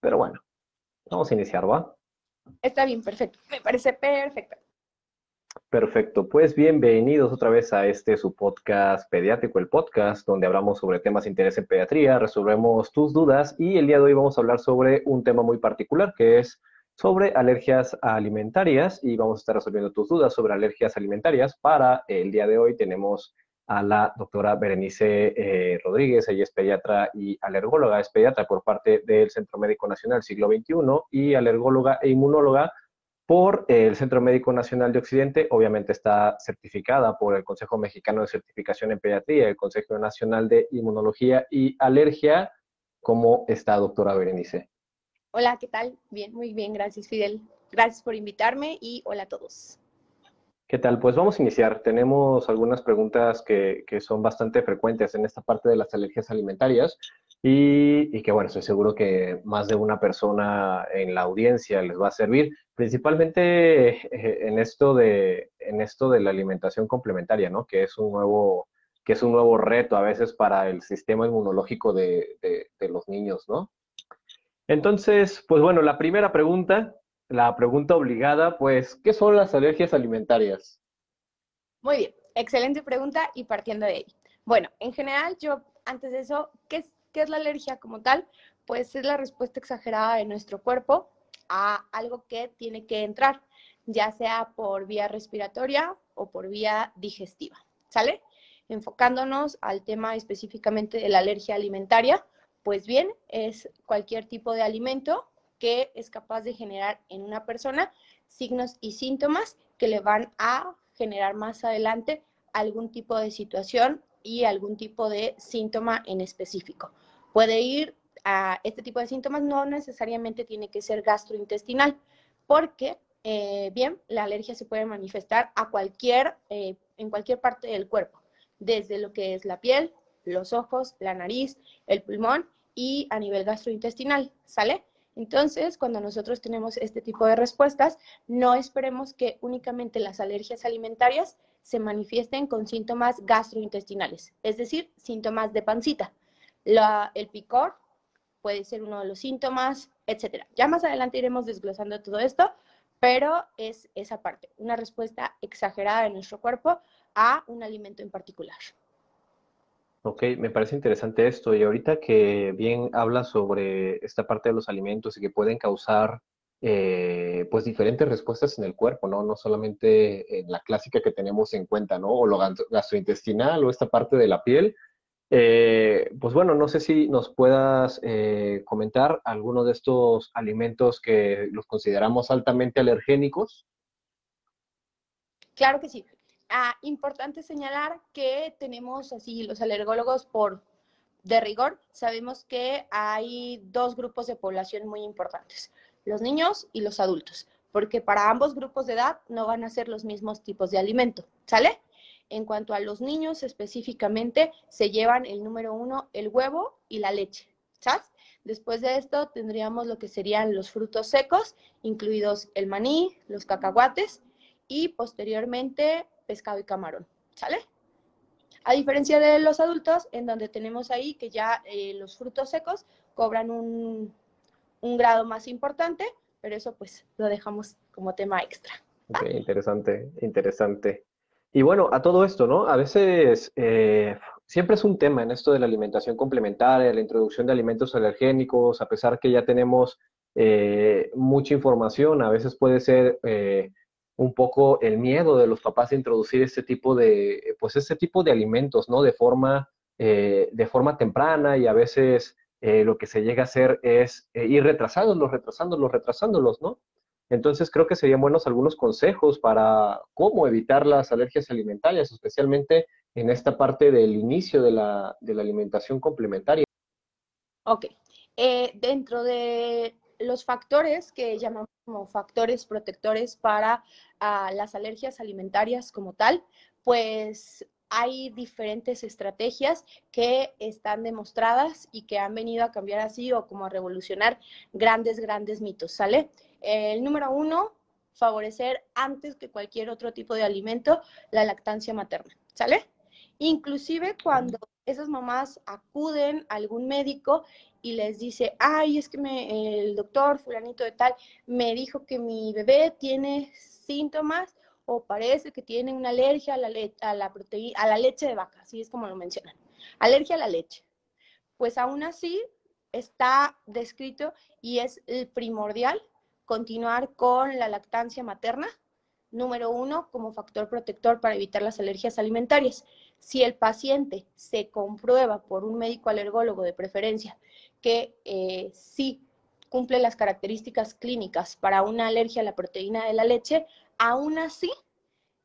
pero bueno, vamos a iniciar, ¿va? Está bien, perfecto. Me parece perfecto. Perfecto, pues bienvenidos otra vez a este su podcast pediátrico, el podcast donde hablamos sobre temas de interés en pediatría, resolvemos tus dudas y el día de hoy vamos a hablar sobre un tema muy particular que es sobre alergias alimentarias y vamos a estar resolviendo tus dudas sobre alergias alimentarias. Para el día de hoy tenemos a la doctora Berenice eh, Rodríguez, ella es pediatra y alergóloga, es pediatra por parte del Centro Médico Nacional Siglo XXI y alergóloga e inmunóloga por el Centro Médico Nacional de Occidente. Obviamente está certificada por el Consejo Mexicano de Certificación en Pediatría, el Consejo Nacional de Inmunología y Alergia. ¿Cómo está, doctora Berenice? Hola, ¿qué tal? Bien, muy bien, gracias Fidel. Gracias por invitarme y hola a todos. ¿Qué tal? Pues vamos a iniciar. Tenemos algunas preguntas que, son bastante frecuentes en esta parte de las alergias alimentarias y, que, bueno, estoy seguro que más de una persona en la audiencia les va a servir, principalmente eh, en esto de, en esto de la alimentación complementaria, ¿no? Que es un nuevo, que es un nuevo reto a veces para el sistema inmunológico de, de los niños, ¿no? Entonces, pues bueno, la primera pregunta, la pregunta obligada, pues, ¿qué son las alergias alimentarias? Muy bien, excelente pregunta y partiendo de ahí. Bueno, en general, yo antes de eso, ¿qué es, qué es la alergia como tal? Pues es la respuesta exagerada de nuestro cuerpo a algo que tiene que entrar, ya sea por vía respiratoria o por vía digestiva, ¿sale? Enfocándonos al tema específicamente de la alergia alimentaria, pues bien, es cualquier tipo de alimento que es capaz de generar en una persona signos y síntomas que le van a generar más adelante algún tipo de situación y algún tipo de síntoma en específico. Puede ir a este tipo de síntomas, no necesariamente tiene que ser gastrointestinal, porque, eh, bien, la alergia se puede manifestar a cualquier, eh, en cualquier parte del cuerpo, desde lo que es la piel, los ojos, la nariz, el pulmón y a nivel gastrointestinal, ¿sale? Entonces, cuando nosotros tenemos este tipo de respuestas, no esperemos que únicamente las alergias alimentarias se manifiesten con síntomas gastrointestinales, es decir, síntomas de pancita. el picor puede ser uno de los síntomas, etcétera. Ya más adelante iremos desglosando todo esto, pero es esa parte, una respuesta exagerada de nuestro cuerpo a un alimento en particular. Ok, me parece interesante esto. Y ahorita que bien habla sobre esta parte de los alimentos y que pueden causar eh, pues diferentes respuestas en el cuerpo, ¿no? No solamente en la clásica que tenemos en cuenta, ¿no? O lo gastrointestinal o esta parte de la piel. Eh, pues bueno, no sé si nos puedas eh, comentar alguno de estos alimentos que los consideramos altamente alergénicos. Claro que sí. Ah, importante señalar que tenemos así los alergólogos por de rigor, sabemos que hay dos grupos de población muy importantes, los niños y los adultos, porque para ambos grupos de edad no van a ser los mismos tipos de alimento, ¿sale? En cuanto a los niños específicamente, se llevan el número uno, el huevo y la leche, ¿sabes? Después de esto tendríamos lo que serían los frutos secos, incluidos el maní, los cacahuates y posteriormente pescado y camarón, ¿sale? A diferencia de los adultos, en donde tenemos ahí que ya eh, los frutos secos cobran un, grado más importante, pero eso pues lo dejamos como tema extra. Ok, interesante, interesante. Y bueno, a todo esto, ¿no? A veces eh, siempre es un tema en esto de la alimentación complementaria, la introducción de alimentos alergénicos, a pesar que ya tenemos eh, mucha información, a veces puede ser un poco el miedo de los papás de introducir este tipo de, pues este tipo de alimentos, ¿no? De forma, eh, de forma temprana y a veces eh, lo que se llega a hacer es eh, ir retrasándolos, retrasándolos, retrasándolos, ¿no? Entonces creo que serían buenos algunos consejos para cómo evitar las alergias alimentarias, especialmente en esta parte del inicio de la, de la alimentación complementaria. Ok. dentro de los factores que llamamos como factores protectores para ah, las alergias alimentarias como tal, pues hay diferentes estrategias que están demostradas y que han venido a cambiar así o como a revolucionar grandes, grandes mitos, ¿sale? El número uno, favorecer antes que cualquier otro tipo de alimento la lactancia materna, ¿sale? Inclusive cuando esas mamás acuden a algún médico y les dice, ay, es que me, el doctor fulanito de tal me dijo que mi bebé tiene síntomas o parece que tiene una alergia a la, a la, a la leche de vaca, así es como lo mencionan, alergia a la leche. Pues aún así está descrito y es primordial continuar con la lactancia materna, número uno, como factor protector para evitar las alergias alimentarias. Si el paciente se comprueba por un médico alergólogo de preferencia que eh, sí cumple las características clínicas para una alergia a la proteína de la leche, aún así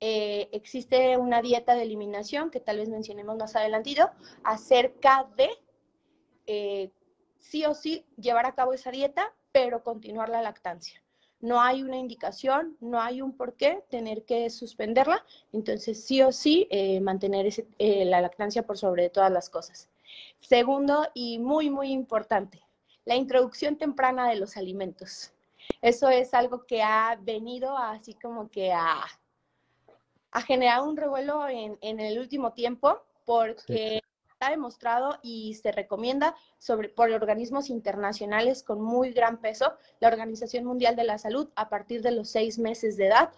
eh, existe una dieta de eliminación que tal vez mencionemos más adelantito acerca de eh, sí o sí llevar a cabo esa dieta, pero continuar la lactancia. No hay una indicación, no hay un por qué tener que suspenderla, entonces sí o sí eh, mantener la lactancia por sobre todas las cosas. Segundo, y muy, muy importante, la introducción temprana de los alimentos. Eso es algo que ha venido así como que a, generar un revuelo en, el último tiempo, porque está demostrado y se recomienda sobre, por organismos internacionales con muy gran peso, la Organización Mundial de la Salud, a partir de los seis meses de edad,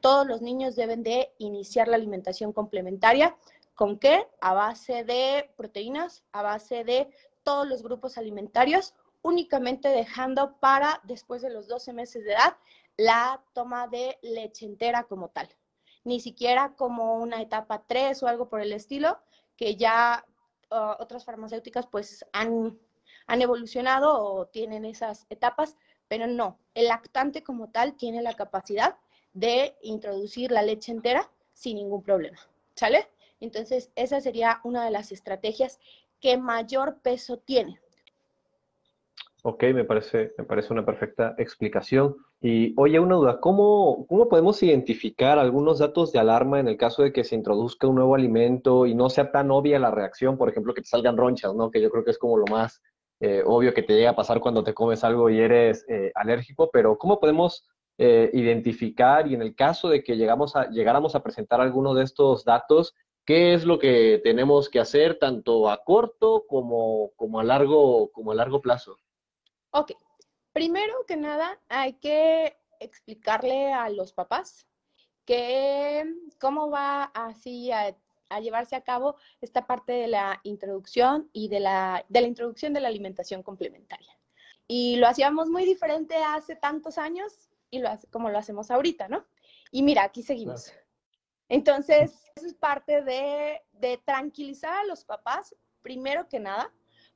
todos los niños deben de iniciar la alimentación complementaria. ¿Con qué? A base de proteínas, a base de todos los grupos alimentarios, únicamente dejando para después de los 12 meses de edad la toma de leche entera como tal. Ni siquiera como una etapa 3 o algo por el estilo, que ya uh, otras farmacéuticas pues han, han evolucionado o tienen esas etapas, pero no, el lactante como tal tiene la capacidad de introducir la leche entera sin ningún problema, ¿sale? Entonces, esa sería una de las estrategias que mayor peso tiene. Ok, me parece, me parece una perfecta explicación. Y oye, una duda, ¿cómo, ¿cómo podemos identificar algunos datos de alarma en el caso de que se introduzca un nuevo alimento y no sea tan obvia la reacción? Por ejemplo, que te salgan ronchas, ¿no? Que yo creo que es como lo más eh, obvio que te llega a pasar cuando te comes algo y eres eh, alérgico, pero ¿cómo podemos eh, identificar y en el caso de que llegamos a, llegáramos a presentar alguno de estos datos, ¿Qué es lo que tenemos que hacer tanto a corto como, como, a, largo, como a largo plazo? Ok, primero que nada hay que explicarle a los papás que cómo va así a, llevarse a cabo esta parte de la introducción y de la, de la introducción de la alimentación complementaria. Y lo hacíamos muy diferente hace tantos años y lo hace, como lo hacemos ahorita, ¿no? Y mira, aquí seguimos. Entonces, eso es parte de, tranquilizar a los papás, primero que nada,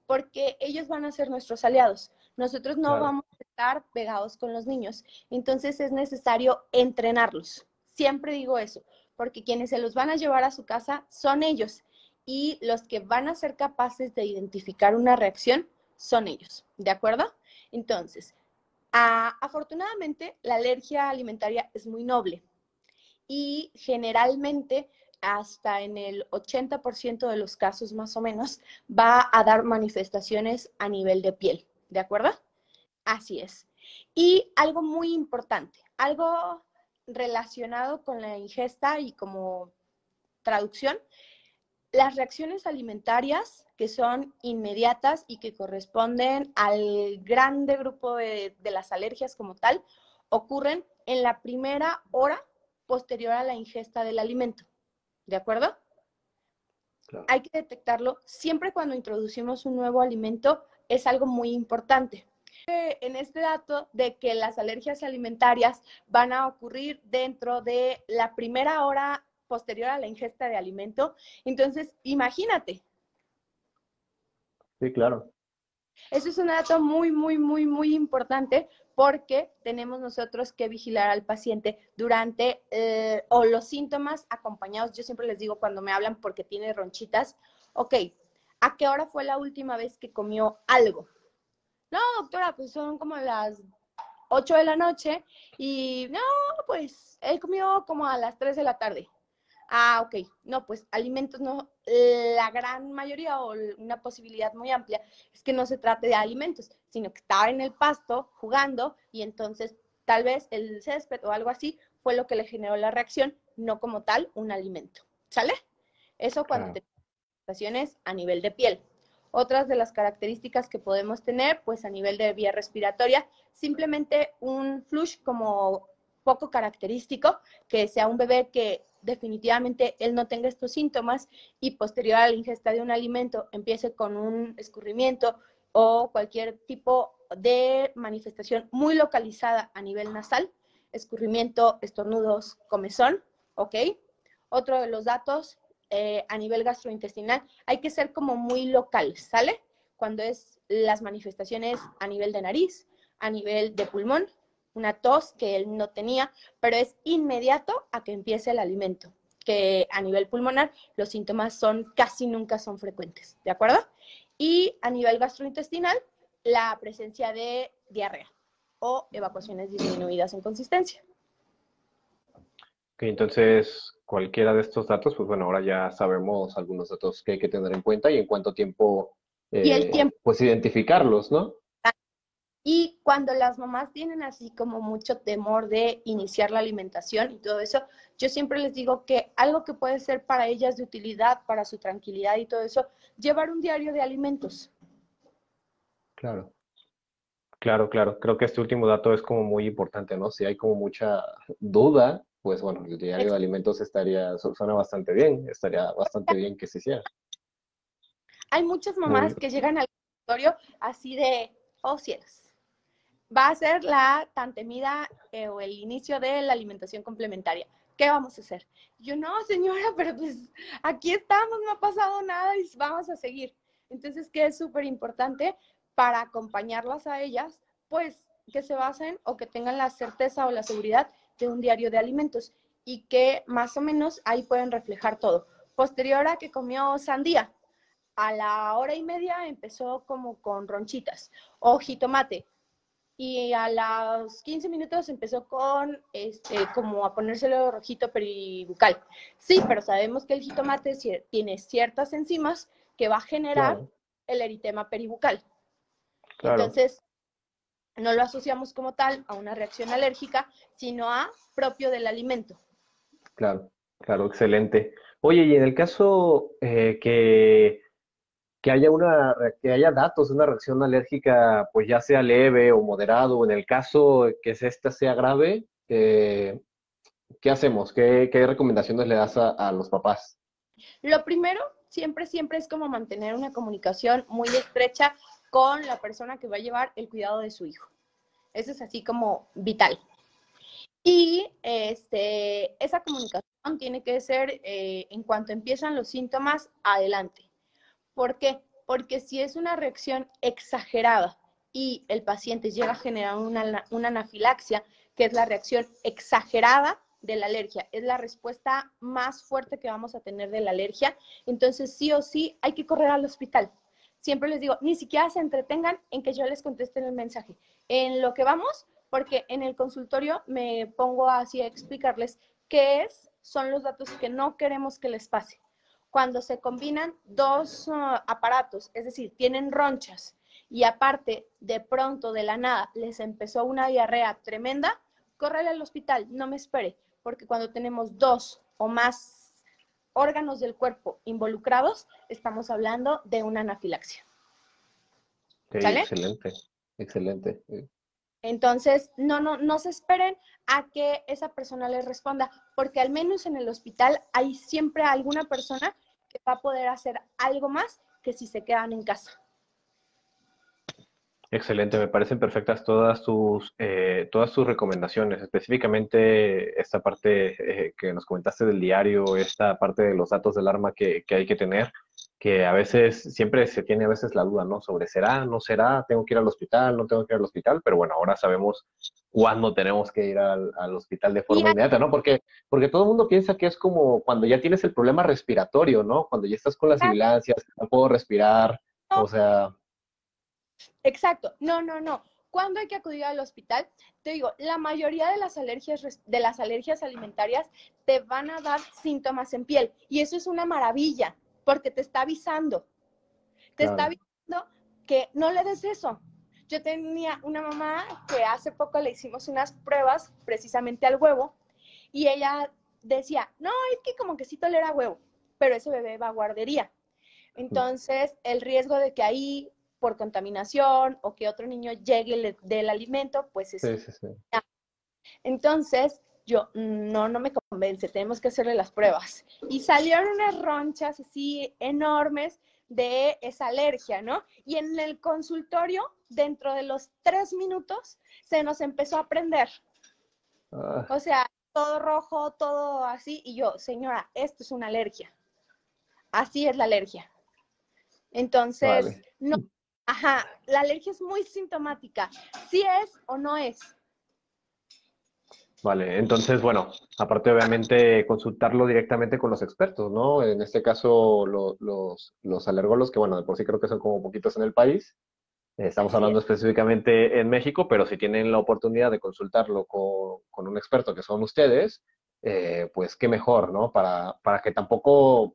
porque ellos van a ser nuestros aliados. Nosotros no vamos a estar pegados con los niños. Entonces es necesario entrenarlos. Siempre digo eso, porque quienes se los van a llevar a su casa son ellos y los que van a ser capaces de identificar una reacción son ellos. ¿De acuerdo? Entonces, afortunadamente la alergia alimentaria es muy noble y generalmente hasta en el 80% de los casos más o menos va a dar manifestaciones a nivel de piel, ¿de acuerdo? Así es. Y algo muy importante, algo relacionado con la ingesta y como traducción, las reacciones alimentarias que son inmediatas y que corresponden al grande grupo de, de las alergias como tal, ocurren en la primera hora posterior a la ingesta del alimento. ¿De acuerdo? Hay que detectarlo siempre cuando introducimos un nuevo alimento, es algo muy importante. En este dato de que las alergias alimentarias van a ocurrir dentro de la primera hora posterior a la ingesta de alimento, entonces imagínate. Sí, claro. Eso es un dato muy, muy, muy, muy importante porque tenemos nosotros que vigilar al paciente durante eh, o los síntomas acompañados. Yo siempre les digo cuando me hablan porque tiene ronchitas, ok, ¿a qué hora fue la última vez que comió algo? No, doctora, pues son como las 8 de la noche y no, pues él comió como a las 3 de la tarde. Ah, ok. No, pues alimentos no, la gran mayoría o una posibilidad muy amplia es que no se trate de alimentos, sino que estaba en el pasto jugando y entonces tal vez el césped o algo así fue lo que le generó la reacción, no como tal un alimento. ¿Sale? Eso cuando te manifestaciones a nivel de piel. Otras de las características que podemos tener, pues a nivel de vía respiratoria, simplemente un flush como poco característico, que sea un bebé que definitivamente él no tenga estos síntomas y posterior a la ingesta de un alimento empiece con un escurrimiento o cualquier tipo de manifestación muy localizada a nivel nasal, escurrimiento, estornudos, comezón, ¿ok? Otro de los datos eh, a nivel gastrointestinal, hay que ser como muy local, ¿sale? Cuando es las manifestaciones a nivel de nariz, a nivel de pulmón, una tos que él no tenía, pero es inmediato a que empiece el alimento, que a nivel pulmonar los síntomas son casi nunca son frecuentes, ¿de acuerdo? Y a nivel gastrointestinal, la presencia de diarrea o evacuaciones disminuidas en consistencia. Ok, entonces cualquiera de estos datos, pues bueno, ahora ya sabemos algunos datos que hay que tener en cuenta y en cuánto tiempo, y el eh, tiempo. pues identificarlos, ¿no? Y cuando las mamás tienen así como mucho temor de iniciar la alimentación y todo eso, yo siempre les digo que algo que puede ser para ellas de utilidad, para su tranquilidad y todo eso, llevar un diario de alimentos. Claro. Claro, claro. Creo que este último dato es como muy importante, ¿no? Si hay como mucha duda, pues bueno, el diario de alimentos estaría, suena bastante bien, estaría bastante bien que se hiciera. Hay muchas mamás que llegan al laboratorio así de, oh cielos, va a ser la tan temida eh, o el inicio de la alimentación complementaria. ¿Qué vamos a hacer? Yo, no, señora, pero pues aquí estamos, no ha pasado nada y vamos a seguir. Entonces, ¿qué es súper importante para acompañarlas a ellas? Pues que se basen o que tengan la certeza o la seguridad de un diario de alimentos y que más o menos ahí pueden reflejar todo. Posterior a que comió sandía, a la hora y media empezó como con ronchitas o jitomate y a los 15 minutos empezó con, este, como a ponérselo rojito peribucal. Sí, pero sabemos que el jitomate tiene ciertas enzimas que va a generar el eritema peribucal. Entonces, no lo asociamos como tal a una reacción alérgica, sino a propio del alimento. Claro, claro, excelente. Oye, y en el caso eh, que que haya una que haya datos de una reacción alérgica, pues ya sea leve o moderado, o en el caso que esta sea grave, eh, ¿qué hacemos? ¿Qué, recomendaciones le das a, los papás? Lo primero, siempre, siempre es como mantener una comunicación muy estrecha con la persona que va a llevar el cuidado de su hijo. Eso es así como vital. Y este, esa comunicación tiene que ser eh, en cuanto empiezan los síntomas, adelante ¿Por qué? Porque si es una reacción exagerada y el paciente llega a generar una, anafilaxia, que es la reacción exagerada de la alergia, es la respuesta más fuerte que vamos a tener de la alergia, entonces sí o sí hay que correr al hospital. Siempre les digo, ni siquiera se entretengan en que yo les conteste el mensaje. En lo que vamos, porque en el consultorio me pongo así a explicarles qué es, son los datos que no queremos que les pase cuando se combinan dos uh, aparatos, es decir, tienen ronchas y aparte de pronto de la nada les empezó una diarrea tremenda, córrele al hospital, no me espere, porque cuando tenemos dos o más órganos del cuerpo involucrados, estamos hablando de una anafilaxia. Excelente, excelente. Entonces, no, no, no se esperen a que esa persona les responda, porque al menos en el hospital hay siempre alguna persona va a poder hacer algo más que si se quedan en casa. Excelente, me parecen perfectas todas tus, eh, todas tus recomendaciones, específicamente esta parte eh, que nos comentaste del diario, esta parte de los datos del arma que, que, hay que tener, que a veces, siempre se tiene a veces la duda, ¿no? Sobre será, no será, tengo que ir al hospital, no tengo que ir al hospital, pero bueno, ahora sabemos cuándo tenemos que ir al, al hospital de forma inmediata, ¿no? Porque, porque todo el mundo piensa que es como cuando ya tienes el problema respiratorio, ¿no? Cuando ya estás con las sibilancias, no puedo respirar, o sea... Exacto, no, no, no. ¿Cuándo hay que acudir al hospital? Te digo, la mayoría de las alergias de las alergias alimentarias te van a dar síntomas en piel y eso es una maravilla porque te está avisando. Te está avisando que no le des eso. Yo tenía una mamá que hace poco le hicimos unas pruebas precisamente al huevo y ella decía, no, es que como que sí tolera huevo, pero ese bebé va a guardería. Entonces, el riesgo de que ahí, por contaminación o que otro niño llegue del alimento, pues es... Sí, sí, sí. Entonces, yo, no, no me convence, tenemos que hacerle las pruebas. Y salieron unas ronchas así enormes de esa alergia, ¿no? Y en el consultorio, dentro de los tres minutos, se nos empezó a prender. Ah. O sea, todo rojo, todo así. Y yo, señora, esto es una alergia. Así es la alergia. Entonces, no, ajá, la alergia es muy sintomática. Si es o no es. Vale, entonces, bueno, aparte obviamente consultarlo directamente con los expertos, ¿no? En este caso, los, los alergólogos, que bueno, de por sí creo que son como poquitos en el país. Estamos hablando específicamente en México, pero si tienen la oportunidad de consultarlo con, con un experto que son ustedes, eh, pues qué mejor, ¿no? Para, para que tampoco,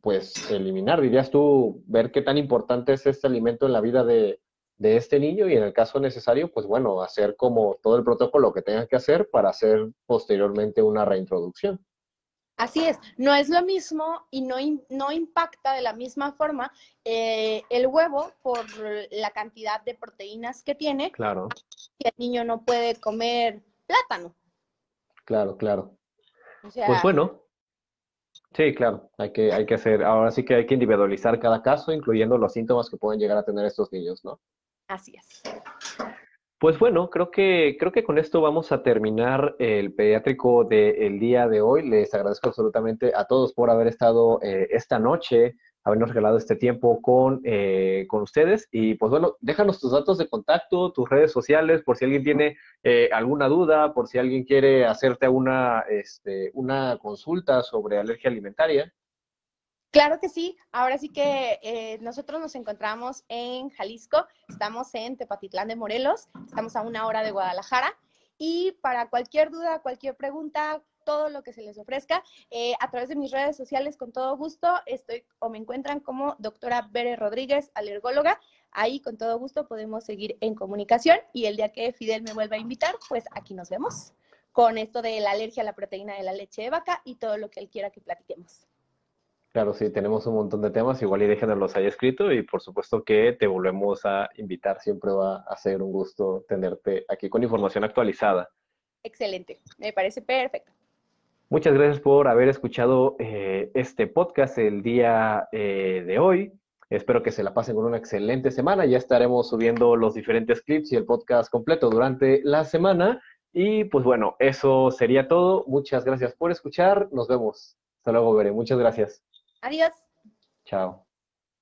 pues, eliminar, dirías tú, ver qué tan importante es este alimento en la vida de, de este niño y en el caso necesario, pues bueno, hacer como todo el protocolo que tenga que hacer para hacer posteriormente una reintroducción. Así es, no es lo mismo y no, no impacta de la misma forma eh, el huevo por la cantidad de proteínas que tiene. Claro. Que el niño no puede comer plátano. Claro, claro. pues bueno, Sí, claro, hay que, hay que hacer, ahora sí que hay que individualizar cada caso, incluyendo los síntomas que pueden llegar a tener estos niños, ¿no? Así es. Pues bueno, creo que, creo que con esto vamos a terminar el pediátrico del día de hoy. Les agradezco absolutamente a todos por haber estado eh, esta noche, habernos regalado este tiempo con, eh, con ustedes. Y pues bueno, déjanos tus datos de contacto, tus redes sociales, por si alguien tiene eh, alguna duda, por si alguien quiere hacerte una, este, una consulta sobre alergia alimentaria. Claro que sí, ahora sí que eh, nosotros nos encontramos en Jalisco, estamos en Tepatitlán de Morelos, estamos a una hora de Guadalajara y para cualquier duda, cualquier pregunta, todo lo que se les ofrezca, eh, a través de mis redes sociales, con todo gusto, estoy o me encuentran como doctora Bere Rodríguez, alergóloga. Ahí con todo gusto podemos seguir en comunicación y el día que Fidel me vuelva a invitar, pues aquí nos vemos con esto de la alergia a la proteína de la leche de vaca y todo lo que él quiera que platiquemos. Claro, sí, tenemos un montón de temas, igual y déjenos ahí escrito y por supuesto que te volvemos a invitar, siempre va a ser un gusto tenerte aquí con información actualizada. Excelente, me parece perfecto. Muchas gracias por haber escuchado eh, este podcast el día eh, de hoy. Espero que se la pasen con una excelente semana. Ya estaremos subiendo los diferentes clips y el podcast completo durante la semana. Y pues bueno, eso sería todo. Muchas gracias por escuchar. Nos vemos. Hasta luego, Veré. Muchas gracias. Adiós. Chao.